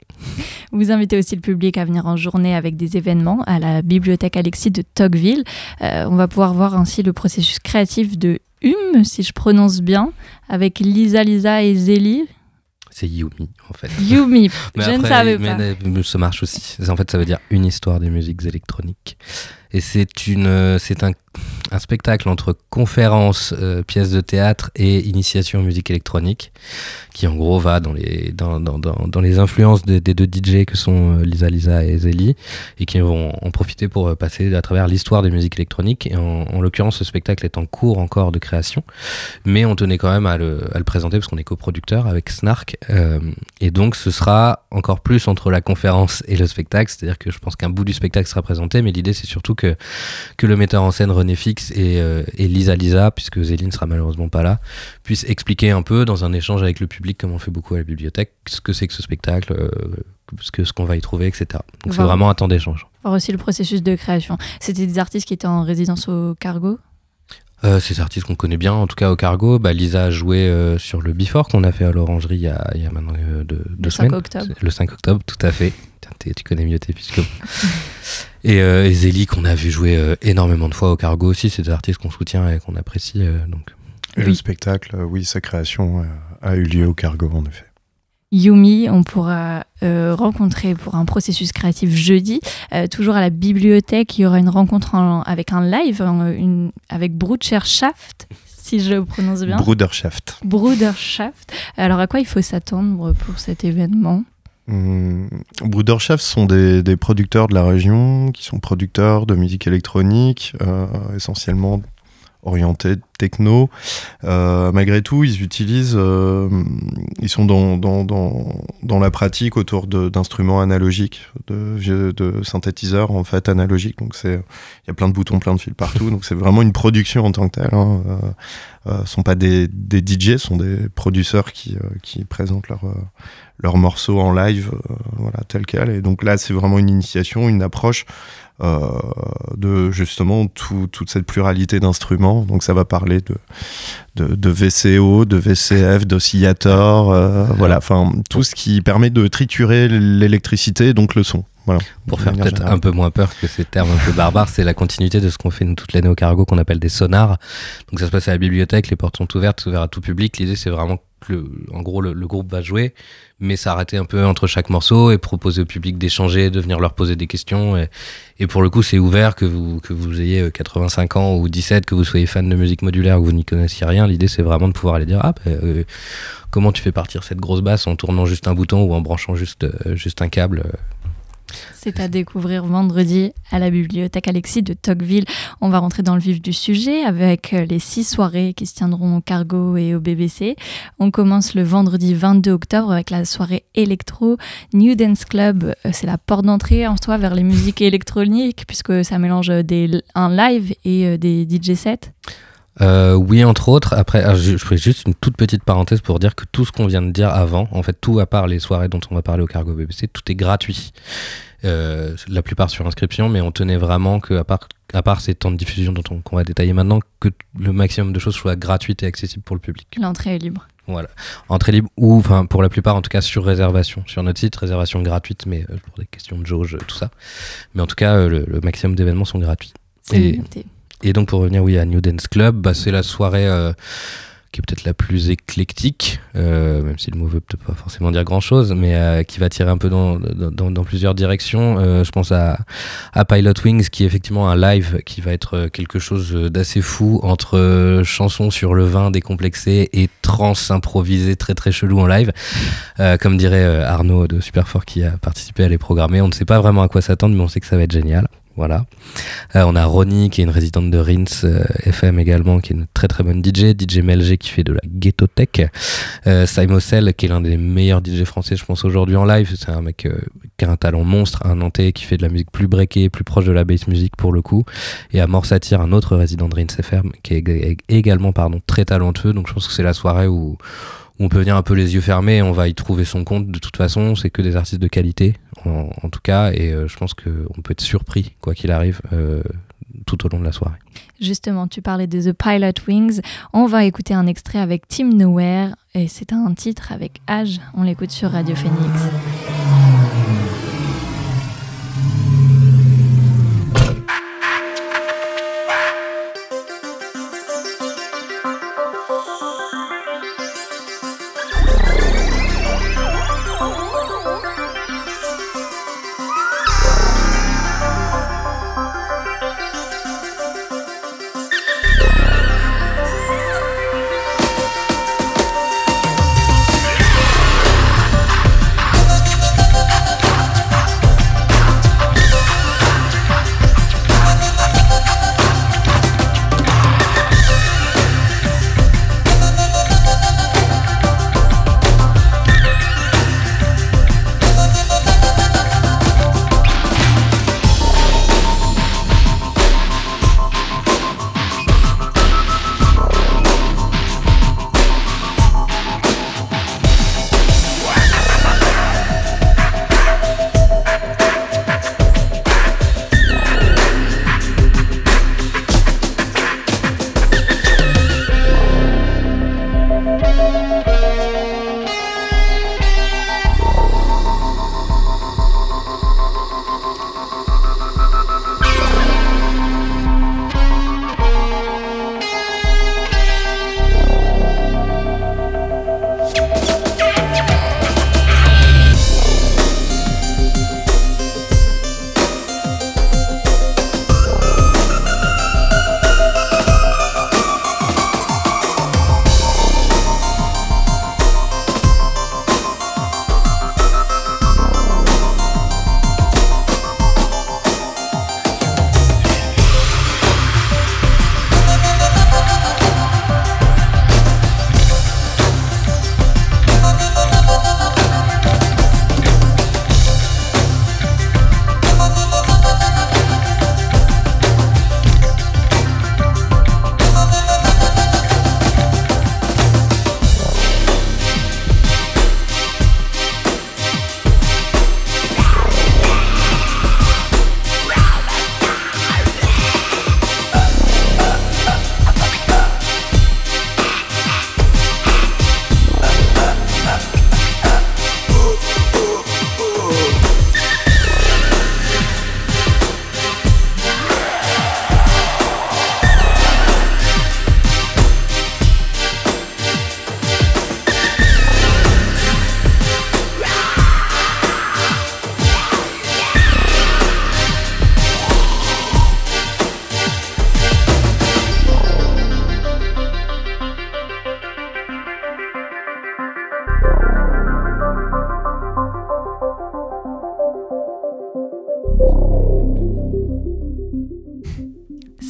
Vous invitez aussi le public à venir en journée avec des événements à la bibliothèque Alexis de Tocqueville. On va pouvoir voir ainsi le processus créatif de Hume, si je prononce bien, avec Lisa Lisa et Zélie. C'est Yumi en fait. Yumi, Mais je ne savais mais, pas. ça marche aussi. En fait, ça veut dire une histoire des musiques électroniques. Et c'est une, euh, c'est un, un spectacle entre conférence, euh, pièces de théâtre et initiation musique électronique, qui en gros va dans les, dans, dans, dans, dans les influences des, deux DJ que sont euh, Lisa Lisa et Zélie, et qui vont en profiter pour euh, passer à travers l'histoire des musiques électroniques. Et en, en l'occurrence, ce spectacle est en cours encore de création, mais on tenait quand même à le, à le présenter parce qu'on est coproducteur avec Snark. euh, et donc, ce sera encore plus entre la conférence et le spectacle, c'est-à-dire que je pense qu'un bout du spectacle sera présenté, mais l'idée c'est surtout que, que le metteur en scène René Fix Alix et, euh, et Lisa Lisa, puisque Zéline sera malheureusement pas là, puissent expliquer un peu dans un échange avec le public, comme on fait beaucoup à la bibliothèque, ce que c'est que ce spectacle, euh, ce que- ce qu'on va y trouver, etc. Donc c'est vraiment un temps d'échange. Voir aussi le processus de création. C'était des artistes qui étaient en résidence au Cargo? Euh, ces artistes qu'on connaît bien, en tout cas au Cargo, bah, Lisa a joué euh, sur le Before qu'on a fait à l'Orangerie il y a, il y a maintenant euh, deux, deux 5 semaines. octobre. C'est Le 5 octobre, tout à fait. Tu connais mieux tes puisque. et, euh, et Zélie qu'on a vu jouer euh, énormément de fois au Cargo aussi, c'est des artistes qu'on soutient et qu'on apprécie. euh, donc. Et Oui. le spectacle, euh, oui, sa création euh, a eu lieu au Cargo, en effet. Yumi, on pourra euh, rencontrer pour un processus créatif jeudi. Euh, toujours à la bibliothèque, il y aura une rencontre en- avec un live en- une, avec Bruderschaft, si je prononce bien. Bruderschaft. Bruderschaft. Alors à quoi il faut s'attendre pour cet événement? Bruderschaft sont des, des producteurs de la région qui sont producteurs de musique électronique, euh, essentiellement orientés techno. Euh, malgré tout, ils utilisent, euh, ils sont dans, dans, dans, la pratique autour d'instruments analogiques, de, de synthétiseurs en fait analogiques. Donc c'est, il y a plein de boutons, plein de fils partout. Donc c'est vraiment une production en tant que telle. Hein. Euh, euh, sont pas des, des DJ, sont des producteurs qui, qui présentent leur, euh, leurs morceaux en live, voilà, tel quel. Et donc là, c'est vraiment une initiation, une approche de justement tout- toute cette pluralité d'instruments. Donc ça va parler de, de, de VCO, de VCF, d'oscillator, euh, voilà, enfin tout ce qui permet de triturer l'électricité, donc le son. Voilà. Pour faire peut-être un peu moins peur que ces termes un peu barbares, c'est la continuité de ce qu'on fait nous toute l'année au cargo qu'on appelle des sonars. Donc ça se passe à la bibliothèque, les portes sont ouvertes, c'est ouvert à tout public. L'idée c'est vraiment le- en gros, le, groupe va jouer, mais s'arrêter un peu entre chaque morceau et proposer au public d'échanger, de venir leur poser des questions. Et, pour le coup, c'est ouvert, que vous, que vous ayez euh, 85 ans ou 17, que vous soyez fan de musique modulaire ou que vous n'y connaissiez rien. L'idée c'est vraiment de pouvoir aller dire, ah, bah, euh, comment tu fais partir cette grosse basse en tournant juste un bouton ou en branchant juste, euh, un câble euh, C'est à découvrir vendredi à la bibliothèque Alexis de Tocqueville. On va rentrer dans le vif du sujet avec euh, les six soirées qui se tiendront au Cargo et au BBC. On commence le vendredi 22 octobre avec la soirée électro New Dance Club. Euh, C'est la porte d'entrée en soi vers les musiques électroniques puisque ça mélange un live et euh, des DJ sets. Euh, oui, entre autres. Après, ah, je, je ferai juste une toute petite parenthèse pour dire que tout ce qu'on vient de dire avant, en fait, tout à part les soirées dont on va parler au Cargo BBC, tout est gratuit. Euh, la plupart sur inscription, mais on tenait vraiment que, à part, à part ces temps de diffusion dont on, qu'on va détailler maintenant, que le maximum de choses soient gratuites et accessibles pour le public. L'entrée est libre. Voilà. Entrée libre ou, enfin, pour la plupart, en tout cas, sur réservation. Sur notre site, réservation gratuite, mais euh, pour des questions de jauge, tout ça. Mais en tout cas, euh, le, le maximum d'événements sont gratuits. C'est Et-. Et donc pour revenir oui à New Dance Club, bah, c'est la soirée euh, qui est peut-être la plus éclectique, euh, même si le mot veut peut-être pas forcément dire grand-chose, mais euh, qui va tirer un peu dans, plusieurs directions. Je pense à, à Pilot Wings, qui est effectivement un live qui va être quelque chose d'assez fou entre chansons sur le vin décomplexé et trance improvisée très très chelou en live. Comme dirait Arnaud de Superfort qui a participé à les programmer, on ne sait pas vraiment à quoi s'attendre, mais on sait que ça va être génial. Voilà. Euh, on a Ronnie qui est une résidente de Rins euh, FM également, qui est une très très bonne DJ. DJ Melg qui fait de la ghetto tech. Euh, qui est l'un des meilleurs DJ français, je pense, aujourd'hui en live. C'est un mec euh, qui a un talent monstre, un Nantais qui fait de la musique plus breakée, plus proche de la bass music pour le coup. Et Amor Satir, un autre résident de Rins FM, qui est ég- également pardon, très talentueux. Donc je pense que c'est la soirée où on peut venir un peu les yeux fermés, on va y trouver son compte. De toute façon, c'est que des artistes de qualité, en, tout cas, et euh, je pense qu'on peut être surpris, quoi qu'il arrive, euh, tout au long de la soirée. Justement, tu parlais de The Pilot Wings. On va écouter un extrait avec Team Nowhere et c'est un titre avec Age. On l'écoute sur Radio Phoenix.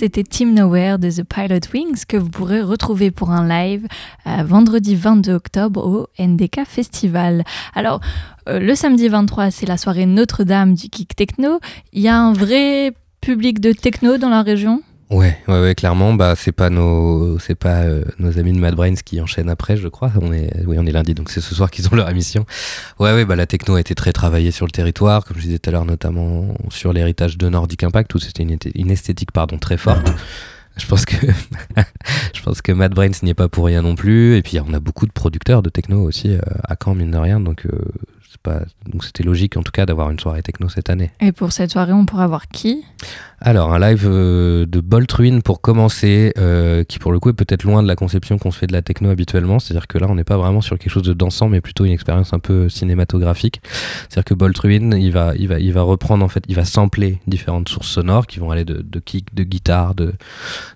C'était Team Nowhere de The Pilot Wings que vous pourrez retrouver pour un live euh, vendredi 22 octobre au NDK Festival. Alors, euh, le samedi 23, c'est la soirée Notre-Dame du Kick Techno. Il y a un vrai public de techno dans la région? Ouais, ouais, clairement, bah c'est pas nos, c'est pas euh, nos amis de Mad Brains qui enchaînent après, je crois. On est, oui, on est lundi, donc c'est ce soir qu'ils ont leur émission. Ouais, ouais, bah la techno a été très travaillée sur le territoire, comme je disais tout à l'heure, notamment sur l'héritage de Nordic Impact, où c'était une, esthétique, pardon, très forte. Je pense que, je pense que Mad Brains n'y est pas pour rien non plus. Et puis on a beaucoup de producteurs de techno aussi euh, à Caen, mine de rien, donc. euh, pas- donc c'était logique en tout cas d'avoir une soirée techno cette année. Et pour cette soirée, on pourra voir qui? Alors, un live euh, de Bolt Ruin pour commencer, euh, qui pour le coup est peut-être loin de la conception qu'on se fait de la techno habituellement. C'est-à-dire que là, on n'est pas vraiment sur quelque chose de dansant, mais plutôt une expérience un peu cinématographique. C'est-à-dire que Bolt Ruin, il va, il, va, il va reprendre, en fait, il va sampler différentes sources sonores qui vont aller de, de kick, de guitare, de,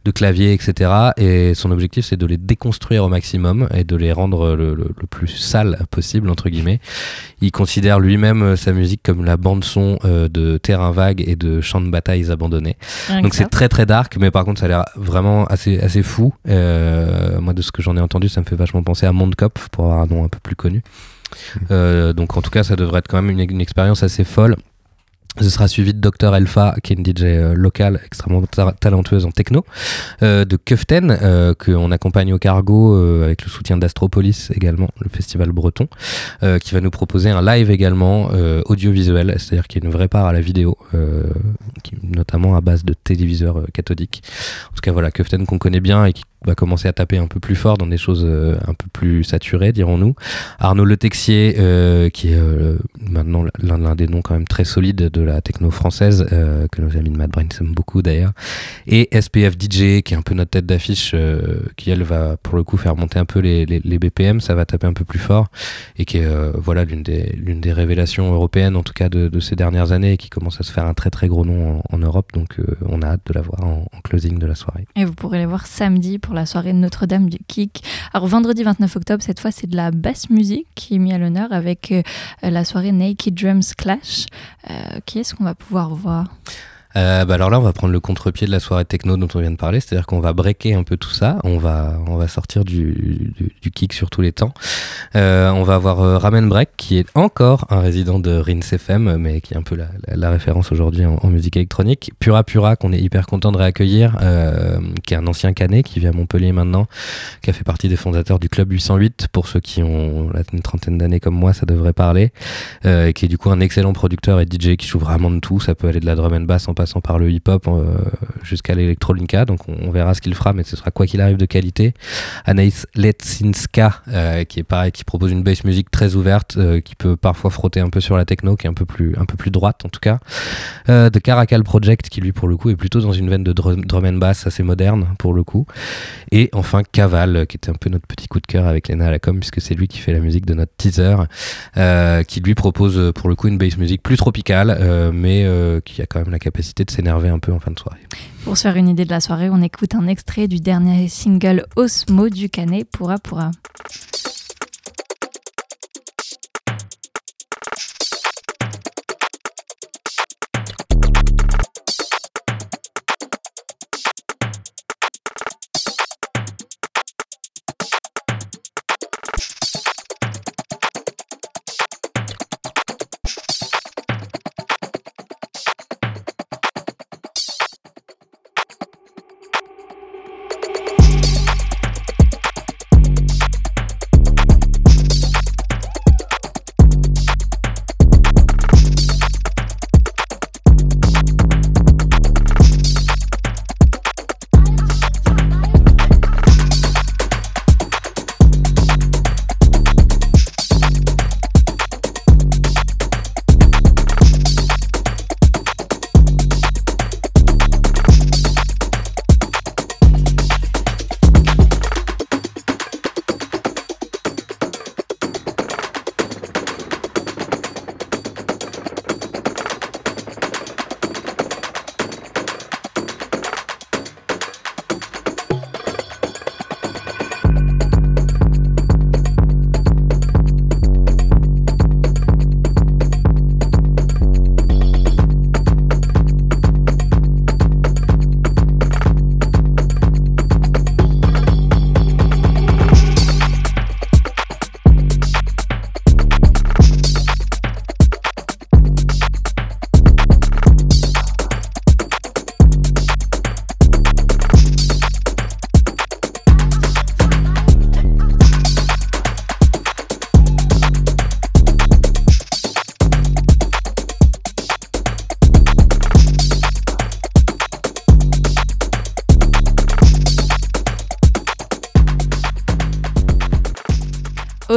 de clavier, etc. Et son objectif, c'est de les déconstruire au maximum et de les rendre le, le- plus sale possible, entre guillemets. Il considère lui-même euh, sa musique comme la bande-son euh, de Terrain Vague et de Champs de batailles Rien Donc c'est très très dark, mais par contre ça a l'air vraiment assez, assez fou. Euh, moi de ce que j'en ai entendu, ça me fait vachement penser à Mondkopf pour avoir un nom un peu plus connu. Euh, donc en tout cas ça devrait être quand même une, une expérience assez folle. Ce sera suivi de Dr Elfa, qui est une DJ euh, locale extrêmement ta- talentueuse en techno, euh, de Kuften, euh, qu'on accompagne au cargo euh, avec le soutien d'Astropolis également, le festival breton, euh, qui va nous proposer un live également euh, audiovisuel, c'est-à-dire qu'il y a une vraie part à la vidéo, qui, notamment à base de téléviseurs cathodiques. En tout cas, voilà, Kuften qu'on connaît bien et qui va commencer à taper un peu plus fort dans des choses euh, un peu plus saturées, dirons-nous. Arnaud Le Texier, euh, qui est euh, maintenant l'un des noms quand même très solides de la techno française, que nos amis de Mad Brain aiment beaucoup d'ailleurs. Et SPF DJ, qui est un peu notre tête d'affiche, qui elle va pour le coup faire monter un peu les, BPM, ça va taper un peu plus fort, et qui est voilà l'une des, des révélations européennes, en tout cas de, ces dernières années, et qui commence à se faire un très très gros nom en, Europe, donc on a hâte de la voir en, closing de la soirée. Et vous pourrez les voir samedi la soirée Notre-Dame du Kick. Alors vendredi 29 octobre, cette fois c'est de la basse musique qui est mis à l'honneur avec euh, la soirée Naked Drums Clash. Euh, qui est-ce qu'on va pouvoir voir? Euh, bah alors là, on va prendre le contre-pied de la soirée techno dont on vient de parler, c'est-à-dire qu'on va breaker un peu tout ça, on va, on va sortir du, du, du kick sur tous les temps. Euh, on va avoir euh, Ramen Break, qui est encore un résident de Rins FM, mais qui est un peu la, la- référence aujourd'hui en, en musique électronique. Pura Pura, qu'on est hyper content de réaccueillir, euh, qui est un ancien canet, qui vit à Montpellier maintenant, qui a fait partie des fondateurs du Club 808, pour ceux qui ont une trentaine d'années comme moi, ça devrait parler, euh, et qui est du coup un excellent producteur et DJ qui joue vraiment de tout, ça peut aller de la drum and bass en passant par le hip-hop euh, jusqu'à l'électrolinka, donc on, verra ce qu'il fera, mais ce sera quoi qu'il arrive de qualité. Anaïs Letsinska, euh, qui est pareil, qui propose une bass musique très ouverte, euh, qui peut parfois frotter un peu sur la techno, qui est un peu plus, un peu plus droite en tout cas. De Caracal Project, qui lui pour le coup est plutôt dans une veine de drum, and bass assez moderne pour le coup. Et enfin Caval, qui était un peu notre petit coup de cœur avec Lena Alacom, puisque c'est lui qui fait la musique de notre teaser, qui lui propose pour le coup une bass musique plus tropicale, mais qui a quand même la capacité de s'énerver un peu en fin de soirée. Pour se faire une idée de la soirée, on écoute un extrait du dernier single Osmo du Canet Pura Pura.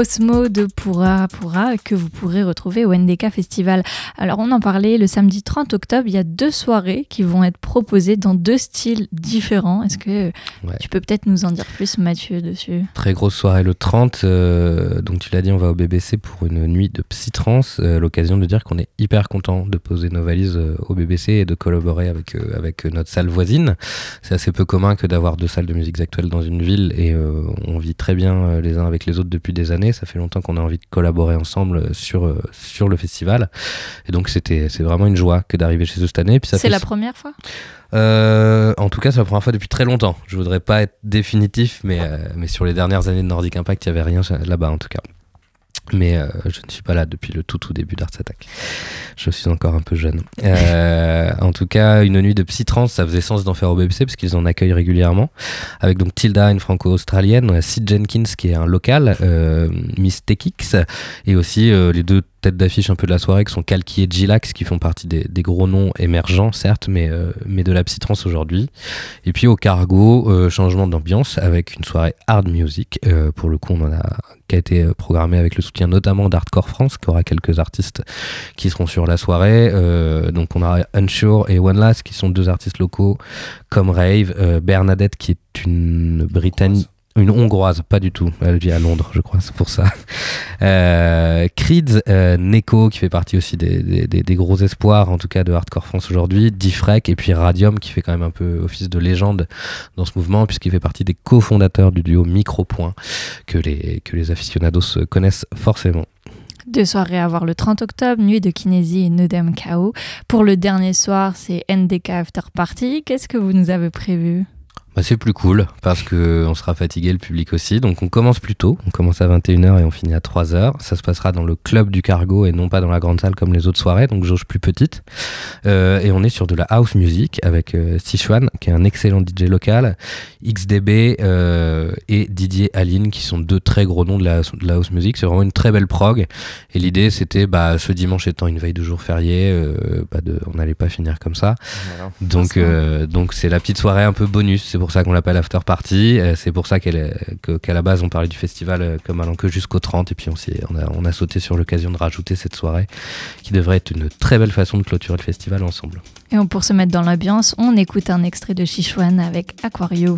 Osmo de Pura Pura que vous pourrez retrouver au NDK Festival. Alors on en parlait le samedi 30 octobre, il y a deux soirées qui vont être proposées dans deux styles différents. Est-ce que Ouais. tu peux peut-être nous en dire plus Mathieu dessus Très grosse soirée le 30. euh, donc tu l'as dit, on va au BBC pour une nuit de psytrance. Euh, L'occasion de dire qu'on est hyper content de poser nos valises euh, au BBC et de collaborer avec, euh, avec notre salle voisine. C'est assez peu commun que d'avoir deux salles de musique actuelles dans une ville et on vit très bien les uns avec les autres depuis des années. Ça fait longtemps qu'on a envie de collaborer ensemble sur, sur le festival. Et donc c'était c'est vraiment une joie que d'arriver chez eux cette année. C'est la première fois? Euh, en tout cas, c'est la première fois depuis très longtemps. Je voudrais pas être définitif, mais, euh, mais sur les dernières années de Nordic Impact, il n'y avait rien là-bas en tout cas. Mais euh, je ne suis pas là depuis le tout tout début d'Arts Attack. Je suis encore un peu jeune. Euh, en tout cas, une nuit de psytrance, ça faisait sens d'en faire au BBC parce qu'ils en accueillent régulièrement. Avec donc Tilda, une franco-australienne, Sid Jenkins qui est un local, euh, Miss Tekix, et aussi euh, les deux têtes d'affiche un peu de la soirée qui sont Kalki et Gilax qui font partie des, gros noms émergents certes mais, euh, mais de la psytrance aujourd'hui. Et puis au cargo euh, changement d'ambiance avec une soirée hard music. Euh, pour le coup on en a qui a été programmée avec le soutien notamment d'Hardcore France qui aura quelques artistes qui seront sur la soirée. Donc on a Unsure et One Last qui sont deux artistes locaux comme Rave. Bernadette qui est une Britannique une hongroise, pas du tout. Elle vit à Londres, je crois, c'est pour ça. Euh, Creed, euh, Neko, qui fait partie aussi des, gros espoirs, en tout cas de Hardcore France aujourd'hui, Diffrek, et puis Radium, qui fait quand même un peu office de légende dans ce mouvement, puisqu'il fait partie des cofondateurs du duo Micropoint, que les, que les aficionados connaissent forcément. Deux soirées à voir le 30 octobre, Nuit de Kinésie et Nodem K.O. Pour le dernier soir, c'est NDK After Party. Qu'est-ce que vous nous avez prévu? Bah, c'est plus cool parce que on sera fatigué, le public aussi. Donc on commence plus tôt. On commence à 21h et on finit à 3h. Ça se passera dans le club du cargo et non pas dans la grande salle comme les autres soirées, donc jauge plus petite. Euh, et on est sur de la house music avec euh, Sichuan, qui est un excellent DJ local, XDB euh, et Didier Aline, qui sont deux très gros noms de la, de la house music. C'est vraiment une très belle prog. Et l'idée, c'était bah, ce dimanche étant une veille de jour férié, euh, bah, de, on n'allait pas finir comme ça. Donc, donc c'est la petite soirée un peu bonus. C'est pour ça qu'on l'appelle after party. Euh, c'est pour ça qu'à la base on parlait du festival euh, comme allant que jusqu'au 30 et puis on, a, sauté sur l'occasion de rajouter cette soirée qui devrait être une très belle façon de clôturer le festival ensemble. Et pour se mettre dans l'ambiance, on écoute un extrait de Sichuan avec Aquario.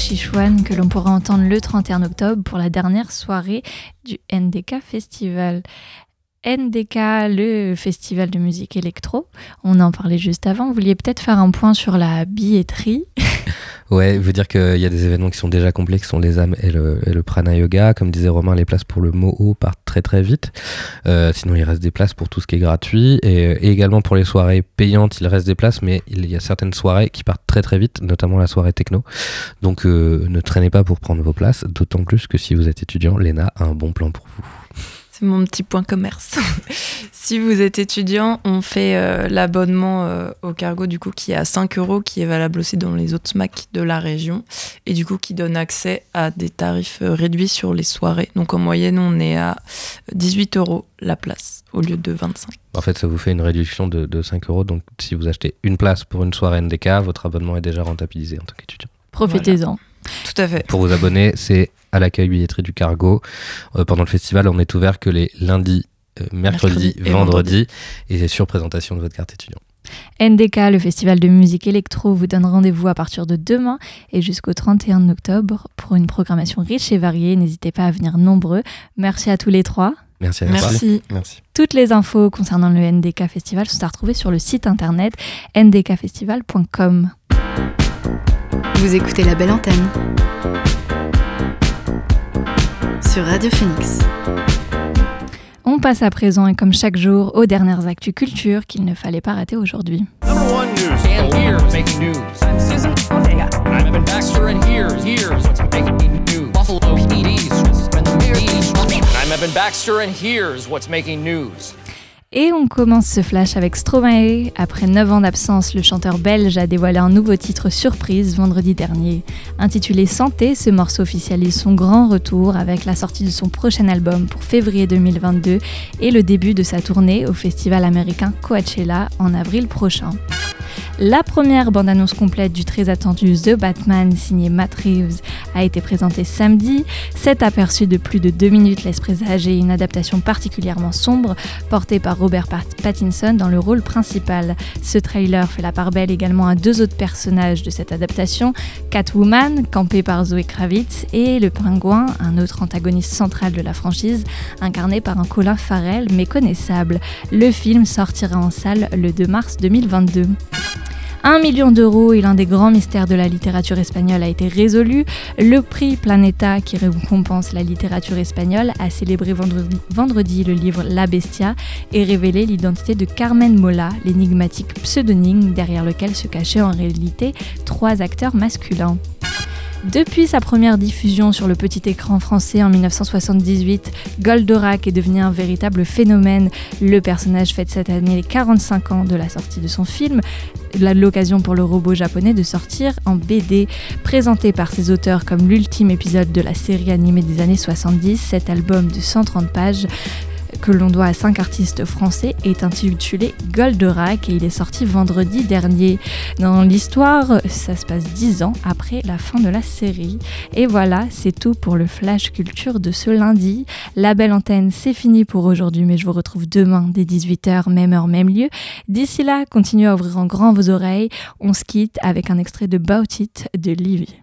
Sichuan que l'on pourra entendre le 31 octobre pour la dernière soirée du NDK Festival. NDK, le festival de musique électro. On en parlait juste avant. Vous vouliez peut-être faire un point sur la billetterie. Ouais, veut dire qu'il y a des événements qui sont déjà complets, qui sont les âmes et le, et prana yoga. Comme disait Romain, les places pour le Moho partent très très vite. Euh, sinon, il reste des places pour tout ce qui est gratuit. Et, et également pour les soirées payantes, il reste des places, mais il y a certaines soirées qui partent très très vite, notamment la soirée techno. Donc euh, ne traînez pas pour prendre vos places, d'autant plus que si vous êtes étudiant, l'ENA a un bon plan pour vous. C'est mon petit point commerce. si vous êtes étudiant, on fait euh, l'abonnement euh, au cargo du coup qui est à 5 euros, qui est valable aussi dans les autres SMAC de la région et du coup qui donne accès à des tarifs euh, réduits sur les soirées. Donc en moyenne, on est à 18 euros la place au lieu de 25. En fait, ça vous fait une réduction de, de 5 euros. Donc, si vous achetez une place pour une soirée NDK, votre abonnement est déjà rentabilisé en tant qu'étudiant. Profitez-en. Tout à fait. Pour vous abonner, c'est à l'accueil billetterie du Cargo. Euh, pendant le festival, on est ouvert que les lundis, euh, mercredis, Mercredi et vendredis, et c'est sur présentation de votre carte étudiant. NDK, le festival de musique électro, vous donne rendez-vous à partir de demain et jusqu'au 31 octobre pour une programmation riche et variée. N'hésitez pas à venir nombreux. Merci à tous les trois. Merci à vous. Merci. Merci. Toutes les infos concernant le NDK Festival sont à retrouver sur le site internet ndkfestival.com. Vous écoutez la belle antenne sur Radio Phoenix. On passe à présent et comme chaque jour aux dernières actus culture qu'il ne fallait pas rater aujourd'hui. Number one news. And here's making news. I'm Susan Ortega. I'm Evan Baxter, and here's here's what's making news? Et on commence ce flash avec Stromae. Après 9 ans d'absence, le chanteur belge a dévoilé un nouveau titre surprise vendredi dernier. Intitulé Santé, ce morceau officialise son grand retour avec la sortie de son prochain album pour février 2022 et le début de sa tournée au festival américain Coachella en avril prochain. La première bande-annonce complète du très attendu The Batman signé Matt Reeves a été présentée samedi. Cet aperçu de plus de deux minutes laisse présager une adaptation particulièrement sombre portée par Robert Pat- Pattinson dans le rôle principal. Ce trailer fait la part belle également à deux autres personnages de cette adaptation, Catwoman, campée par Zoé Kravitz, et le pingouin, un autre antagoniste central de la franchise, incarné par un Colin Farrell méconnaissable. Le film sortira en salle le 2 mars 2022. Un million d'euros et l'un des grands mystères de la littérature espagnole a été résolu. Le prix Planeta, qui récompense la littérature espagnole, a célébré vendredi, le livre La Bestia et révélé l'identité de Carmen Mola, l'énigmatique pseudonyme derrière lequel se cachaient en réalité trois acteurs masculins. Depuis sa première diffusion sur le petit écran français en 1978, Goldorak est devenu un véritable phénomène. Le personnage fête cette année les 45 ans de la sortie de son film, l'occasion pour le robot japonais de sortir en BD. Présenté par ses auteurs comme l'ultime épisode de la série animée des années 70, cet album de 130 pages que l'on doit à cinq artistes français est intitulé Goldorak et il est sorti vendredi dernier. Dans l'histoire, ça se passe dix ans après la fin de la série. Et voilà, c'est tout pour le Flash Culture de ce lundi. La belle antenne, c'est fini pour aujourd'hui, mais je vous retrouve demain dès 18h, même heure, même lieu. D'ici là, continuez à ouvrir en grand vos oreilles. On se quitte avec un extrait de Bout It de Livy.